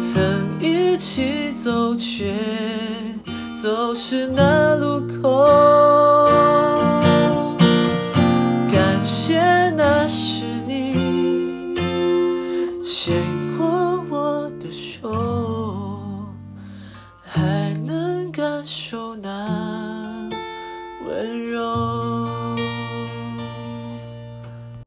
曾一起走，却走失那路口。感谢那是你牵过我的手，还能感受那温柔。